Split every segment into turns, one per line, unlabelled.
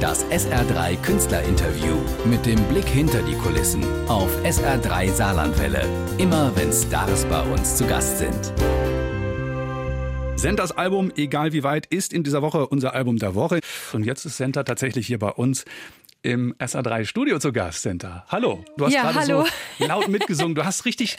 Das SR3 Künstlerinterview mit dem Blick hinter die Kulissen auf SR3 Saarlandwelle. Immer wenn Stars bei uns zu Gast sind.
Sentas Album, egal wie weit, ist in dieser Woche unser Album der Woche. Und jetzt ist Senta tatsächlich hier bei uns im SA3 Studio zu Gast, Senta. Hallo. Du hast
ja,
gerade so laut mitgesungen. Du hast richtig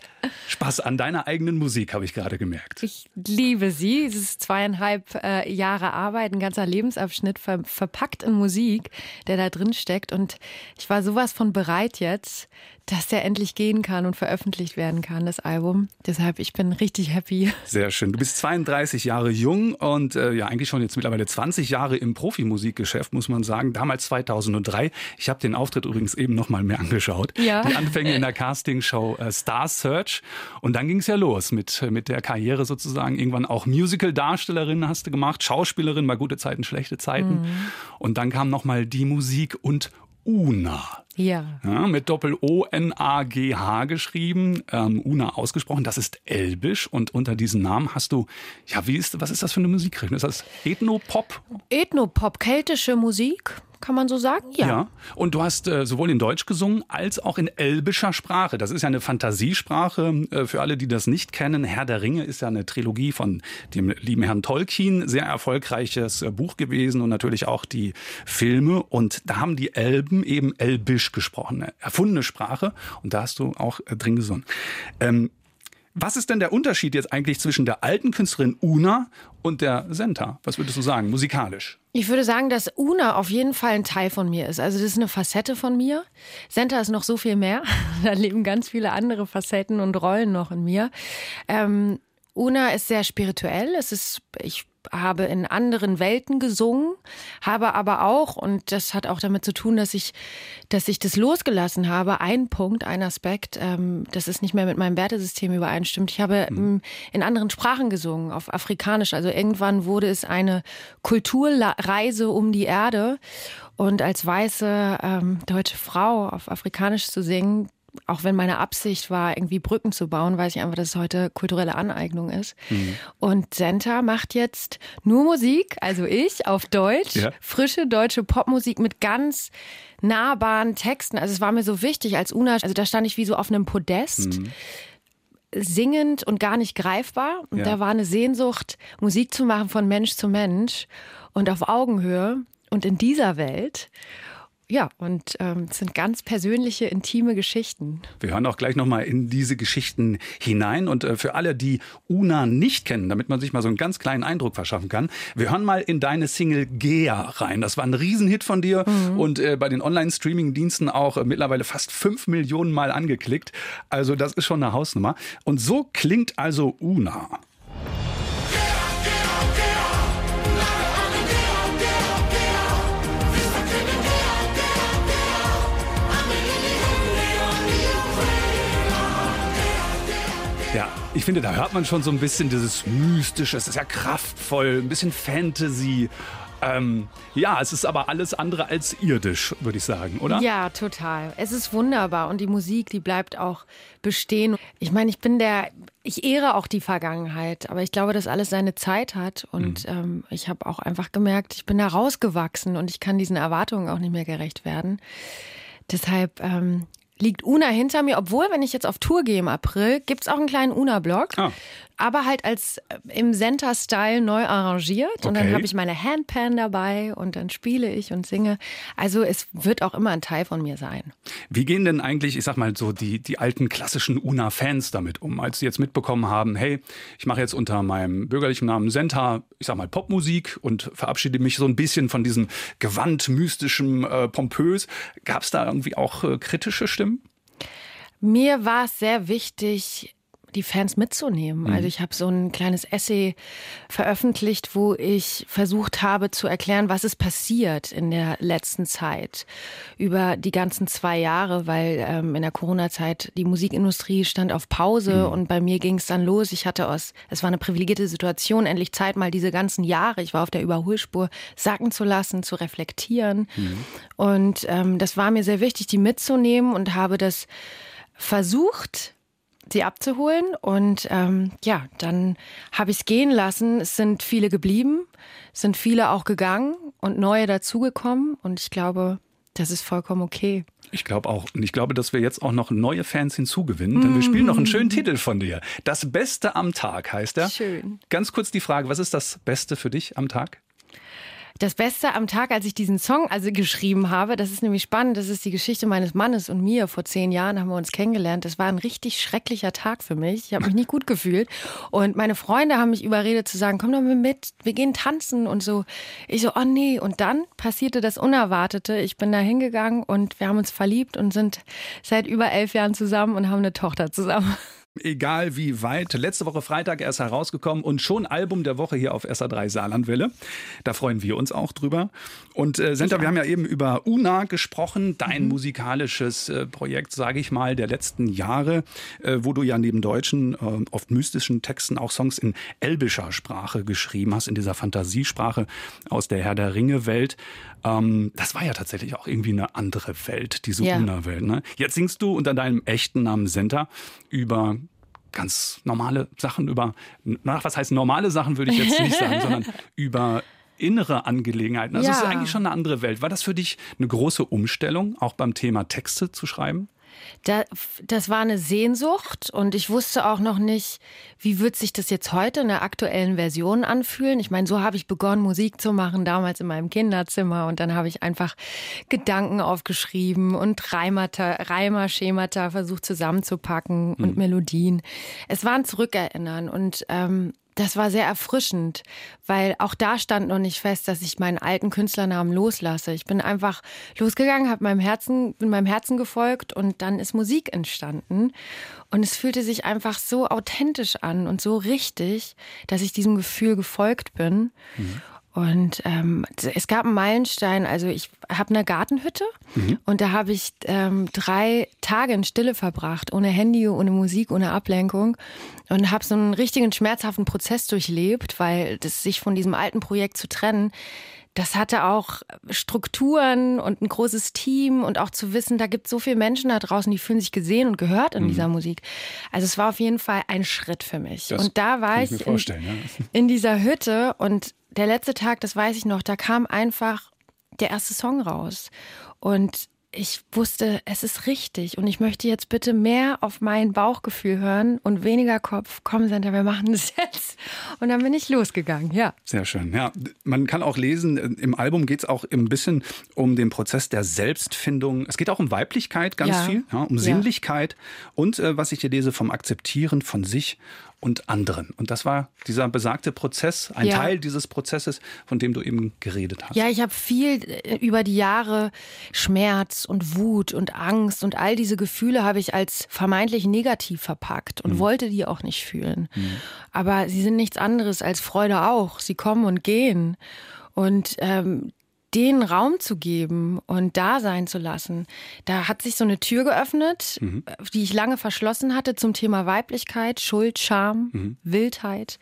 Spaß an deiner eigenen Musik, habe ich gerade gemerkt.
Ich liebe sie. Es ist zweieinhalb äh, Jahre Arbeit, ein ganzer Lebensabschnitt ver verpackt in Musik, der da drin steckt. Und ich war sowas von bereit jetzt, dass der endlich gehen kann und veröffentlicht werden kann, das Album. Deshalb, ich bin richtig happy.
Sehr schön. Du bist 32 Jahre jung und äh, ja eigentlich schon jetzt mittlerweile 20 Jahre im Profimusikgeschäft, muss man sagen. Damals 2003. Ich habe den Auftritt übrigens eben noch mal mehr angeschaut.
Ja.
Die Anfänge in der Castingshow äh, Star Search. Und dann ging es ja los mit, mit der Karriere sozusagen. Irgendwann auch Musical-Darstellerin hast du gemacht, Schauspielerin bei gute Zeiten, schlechte Zeiten.
Mhm.
Und dann kam noch mal die Musik und Una.
Ja.
Ja, mit Doppel-O-N-A-G-H geschrieben, ähm, Una ausgesprochen. Das ist Elbisch und unter diesem Namen hast du, ja, wie ist, was ist das für eine Musikrichtung? Ist das Ethno-Pop?
Ethnopop, keltische Musik, kann man so sagen? Ja.
Und du hast äh, sowohl in Deutsch gesungen als auch in elbischer Sprache. Das ist ja eine Fantasiesprache. Äh, für alle, die das nicht kennen, Herr der Ringe ist ja eine Trilogie von dem lieben Herrn Tolkien. Sehr erfolgreiches äh, Buch gewesen und natürlich auch die Filme. Und da haben die Elben eben elbisch gesprochen, eine erfundene Sprache. Und da hast du auch äh, drin gesungen. Ähm, was ist denn der Unterschied jetzt eigentlich zwischen der alten Künstlerin Una und der Senta? Was würdest du sagen, musikalisch?
Ich würde sagen, dass Una auf jeden Fall ein Teil von mir ist. Also das ist eine Facette von mir. Senta ist noch so viel mehr. Da leben ganz viele andere Facetten und Rollen noch in mir. Ähm, Una ist sehr spirituell. Es ist, ich habe in anderen Welten gesungen, habe aber auch, und das hat auch damit zu tun, dass ich, dass ich das losgelassen habe, ein Punkt, ein Aspekt, ähm, das ist nicht mehr mit meinem Wertesystem übereinstimmt. Ich habe ähm, in anderen Sprachen gesungen, auf Afrikanisch. Also irgendwann wurde es eine Kulturreise um die Erde. Und als weiße ähm, deutsche Frau auf Afrikanisch zu singen, auch wenn meine Absicht war, irgendwie Brücken zu bauen, weiß ich einfach, dass es heute kulturelle Aneignung ist.
Mhm.
Und Senta macht jetzt nur Musik, also ich, auf Deutsch,
Ja.
frische deutsche Popmusik mit ganz nahbaren Texten. Also es war mir so wichtig als Una, also da stand ich wie so auf einem Podest. Singend und gar nicht greifbar. Und
Ja.
da war eine Sehnsucht, Musik zu machen von Mensch zu Mensch und auf Augenhöhe und in dieser Welt. Ja, und ähm, es sind ganz persönliche, intime Geschichten.
Wir hören auch gleich nochmal in diese Geschichten hinein. Und äh, für alle, die Una nicht kennen, damit man sich mal so einen ganz kleinen Eindruck verschaffen kann, wir hören mal in deine Single Gea rein. Das war ein Riesenhit von dir und äh, bei den Online-Streaming-Diensten auch äh, mittlerweile fast fünf Millionen Mal angeklickt. Also das ist schon eine Hausnummer. Und so klingt also Una. Finde, da hört man schon so ein bisschen dieses Mystische. Es ist ja kraftvoll, ein bisschen Fantasy. Ähm, ja, es ist aber alles andere als irdisch, würde ich sagen, oder?
Ja, total. Es ist wunderbar und die Musik, die bleibt auch bestehen. Ich meine, ich bin der, ich ehre auch die Vergangenheit, aber ich glaube, dass alles seine Zeit hat und ähm, ich habe auch einfach gemerkt, ich bin da rausgewachsen und ich kann diesen Erwartungen auch nicht mehr gerecht werden. Deshalb ähm, liegt Una hinter mir, obwohl, wenn ich jetzt auf Tour gehe im April, gibt's auch einen kleinen Una-Blog.
Ah.
Aber halt als äh, im Center-Style neu arrangiert. Und dann
Okay.
habe ich meine Handpan dabei und dann spiele ich und singe. Also es wird auch immer ein Teil von mir sein.
Wie gehen denn eigentlich, ich sag mal so, die, die alten klassischen Una-Fans damit um, als sie jetzt mitbekommen haben, hey, ich mache jetzt unter meinem bürgerlichen Namen Senta, ich sag mal Popmusik und verabschiede mich so ein bisschen von diesem Gewand, mystischem, äh, pompös. Gab es da irgendwie auch äh, kritische Stimmen?
Mir war es sehr wichtig, die Fans mitzunehmen. Also ich habe so ein kleines Essay veröffentlicht, wo ich versucht habe zu erklären, was ist passiert in der letzten Zeit über die ganzen zwei Jahre, weil ähm, in der Corona-Zeit die Musikindustrie stand auf Pause und bei mir ging es dann los. Ich hatte aus, es war eine privilegierte Situation, endlich Zeit mal diese ganzen Jahre, ich war auf der Überholspur, sacken zu lassen, zu reflektieren. Und ähm, das war mir sehr wichtig, die mitzunehmen und habe das versucht, sie abzuholen. Und ähm, ja, dann habe ich es gehen lassen. Es sind viele geblieben, es sind viele auch gegangen und neue dazugekommen. Und ich glaube, das ist vollkommen okay.
Ich glaube auch. Und ich glaube, dass wir jetzt auch noch neue Fans hinzugewinnen, denn wir spielen noch einen schönen Titel von dir. Das Beste am Tag heißt er.
Schön.
Ganz kurz die Frage, was ist das Beste für dich am Tag?
Das Beste am Tag, als ich diesen Song also geschrieben habe, das ist nämlich spannend, das ist die Geschichte meines Mannes und mir. Vor zehn Jahren haben wir uns kennengelernt. Das war ein richtig schrecklicher Tag für mich. Ich habe mich nicht gut gefühlt. Und meine Freunde haben mich überredet zu sagen, komm doch mit, wir gehen tanzen und so. Ich so, oh nee. Und dann passierte das Unerwartete. Ich bin da hingegangen und wir haben uns verliebt und sind seit über elf Jahren zusammen und haben eine Tochter zusammen
egal wie weit. Letzte Woche Freitag erst herausgekommen und schon Album der Woche hier auf SA3 Saarlandwelle. Da freuen wir uns auch drüber. Und äh, Senta, wir haben ja eben über Una gesprochen, dein mhm. musikalisches äh, Projekt, sage ich mal, der letzten Jahre, äh, wo du ja neben deutschen, äh, oft mystischen Texten auch Songs in elbischer Sprache geschrieben hast, in dieser Fantasiesprache aus der Herr der Ringe Welt. Ähm, das war ja tatsächlich auch irgendwie eine andere Welt, diese ja. Una-Welt. Ne? Jetzt singst du unter deinem echten Namen Senta über ganz normale Sachen über, na, was heißt normale Sachen würde ich jetzt nicht sagen, sondern über innere Angelegenheiten. Also ja. es ist eigentlich schon eine andere Welt. War das für dich eine große Umstellung, auch beim Thema Texte zu schreiben?
Da, das war eine Sehnsucht und ich wusste auch noch nicht, wie wird sich das jetzt heute in der aktuellen Version anfühlen. Ich meine, so habe ich begonnen, Musik zu machen, damals in meinem Kinderzimmer und dann habe ich einfach Gedanken aufgeschrieben und Reimata, Reimer, Schemata versucht zusammenzupacken und mhm. Melodien. Es war ein Zurückerinnern und ähm, das war sehr erfrischend, weil auch da stand noch nicht fest, dass ich meinen alten Künstlernamen loslasse. Ich bin einfach losgegangen, habe meinem Herzen, bin meinem Herzen gefolgt und dann ist Musik entstanden. Und es fühlte sich einfach so authentisch an und so richtig, dass ich diesem Gefühl gefolgt bin. Mhm. Und ähm, es gab einen Meilenstein. Also ich habe eine Gartenhütte mhm. und da habe ich ähm, drei Tage in Stille verbracht, ohne Handy, ohne Musik, ohne Ablenkung und habe so einen richtigen schmerzhaften Prozess durchlebt, weil das sich von diesem alten Projekt zu trennen, das hatte auch Strukturen und ein großes Team und auch zu wissen, da gibt es so viele Menschen da draußen, die fühlen sich gesehen und gehört in mhm. dieser Musik. Also es war auf jeden Fall ein Schritt für mich. Das und da war ich, ich in, ja. in dieser Hütte und der letzte Tag, das weiß ich noch, da kam einfach der erste Song raus. Und ich wusste, es ist richtig und ich möchte jetzt bitte mehr auf mein Bauchgefühl hören und weniger Kopf. Komm, Senta, wir machen das jetzt. Und dann bin ich losgegangen, ja.
Sehr schön. Ja, man kann auch lesen, im Album geht es auch ein bisschen um den Prozess der Selbstfindung. Es geht auch um Weiblichkeit ganz ja. viel, ja, um Sinnlichkeit und äh, was ich hier lese, vom Akzeptieren von sich und anderen. Und das war dieser besagte Prozess, ein ja. Teil dieses Prozesses, von dem du eben geredet hast.
Ja, ich habe viel äh, über die Jahre Schmerz und Wut und Angst und all diese Gefühle habe ich als vermeintlich negativ verpackt und mhm. wollte die auch nicht fühlen. Mhm. Aber sie sind nichts anderes als Freude auch. Sie kommen und gehen. Und ähm, den Raum zu geben und da sein zu lassen. Da hat sich so eine Tür geöffnet, mhm. die ich lange verschlossen hatte zum Thema Weiblichkeit, Schuld, Scham, mhm. Wildheit.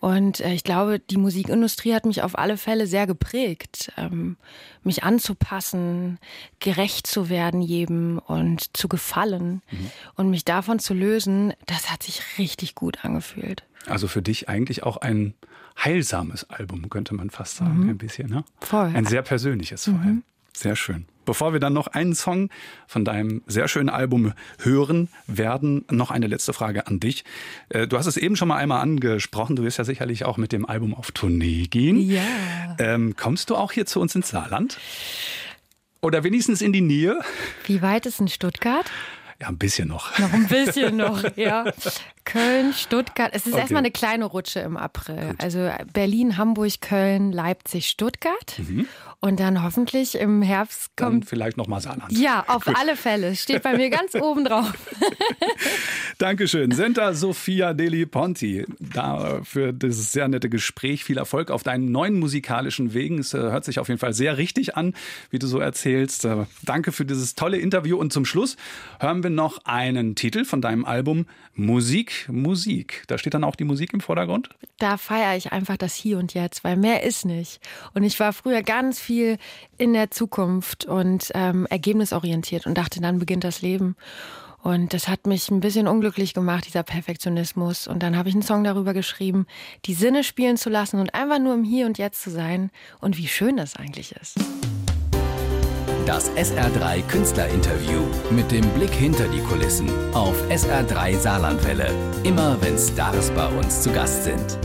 Und äh, ich glaube, die Musikindustrie hat mich auf alle Fälle sehr geprägt, ähm, mich anzupassen, gerecht zu werden jedem und zu gefallen mhm. und mich davon zu lösen. Das hat sich richtig gut angefühlt.
Also für dich eigentlich auch ein heilsames Album, könnte man fast sagen, mhm. ein bisschen. Ne?
Voll.
Ein sehr persönliches vor allem. Mhm. Sehr schön. Bevor wir dann noch einen Song von deinem sehr schönen Album hören werden, noch eine letzte Frage an dich. Äh, du hast es eben schon mal einmal angesprochen. Du wirst ja sicherlich auch mit dem Album auf Tournee gehen.
Ja.
Ähm, kommst du auch hier zu uns ins Saarland? Oder wenigstens in die Nähe?
Wie weit ist in Stuttgart?
Ja, ein bisschen noch.
Noch ein bisschen noch, ja. Köln, Stuttgart. Es ist okay. erstmal eine kleine Rutsche im April. Gut. Also Berlin, Hamburg, Köln, Leipzig, Stuttgart. Mhm. Und dann hoffentlich im Herbst kommt. Dann
vielleicht nochmal Saarland.
Ja, auf Gut. alle Fälle. Steht bei mir ganz oben drauf.
Dankeschön. Senta Sophia Deli Ponti. Da für dieses sehr nette Gespräch. Viel Erfolg auf deinen neuen musikalischen Wegen. Es äh, hört sich auf jeden Fall sehr richtig an, wie du so erzählst. Äh, danke für dieses tolle Interview. Und zum Schluss hören wir noch einen Titel von deinem Album Musik, Musik. Da steht dann auch die Musik im Vordergrund?
Da feiere ich einfach das Hier und Jetzt, weil mehr ist nicht. Und ich war früher ganz viel viel in der Zukunft und ähm, ergebnisorientiert und dachte, dann beginnt das Leben. Und das hat mich ein bisschen unglücklich gemacht, dieser Perfektionismus. Und dann habe ich einen Song darüber geschrieben, die Sinne spielen zu lassen und einfach nur im Hier und Jetzt zu sein und wie schön das eigentlich ist.
Das SR3 Künstlerinterview mit dem Blick hinter die Kulissen auf SR3 Saarlandwelle. Immer wenn Stars bei uns zu Gast sind.